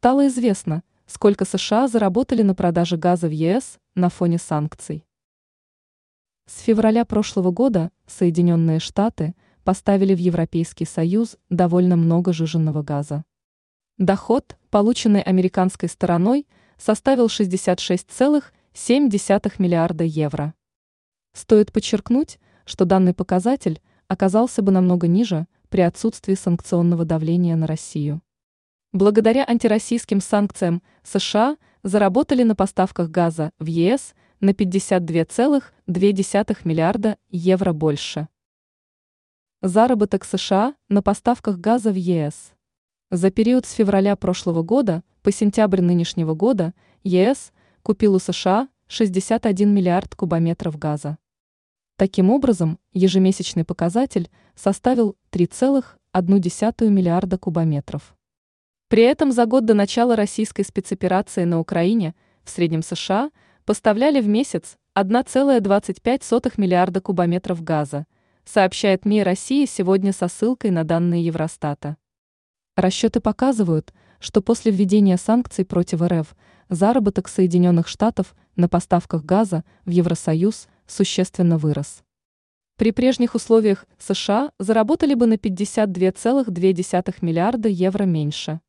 Стало известно, сколько США заработали на продаже газа в ЕС на фоне санкций. С февраля прошлого года Соединенные Штаты поставили в Европейский Союз довольно много жиженного газа. Доход, полученный американской стороной, составил 66,7 миллиарда евро. Стоит подчеркнуть, что данный показатель оказался бы намного ниже при отсутствии санкционного давления на Россию. Благодаря антироссийским санкциям США заработали на поставках газа в ЕС на 52,2 миллиарда евро больше. Заработок США на поставках газа в ЕС. За период с февраля прошлого года по сентябрь нынешнего года ЕС купил у США 61 миллиард кубометров газа. Таким образом, ежемесячный показатель составил 3,1 миллиарда кубометров. При этом за год до начала российской спецоперации на Украине в среднем США поставляли в месяц 1,25 миллиарда кубометров газа, сообщает МИ России сегодня со ссылкой на данные Евростата. Расчеты показывают, что после введения санкций против РФ заработок Соединенных Штатов на поставках газа в Евросоюз существенно вырос. При прежних условиях США заработали бы на 52,2 миллиарда евро меньше.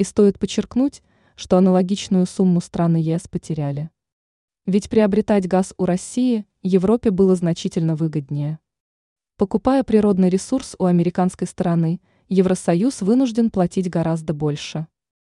И стоит подчеркнуть, что аналогичную сумму страны ЕС потеряли. Ведь приобретать газ у России Европе было значительно выгоднее. Покупая природный ресурс у американской стороны, Евросоюз вынужден платить гораздо больше.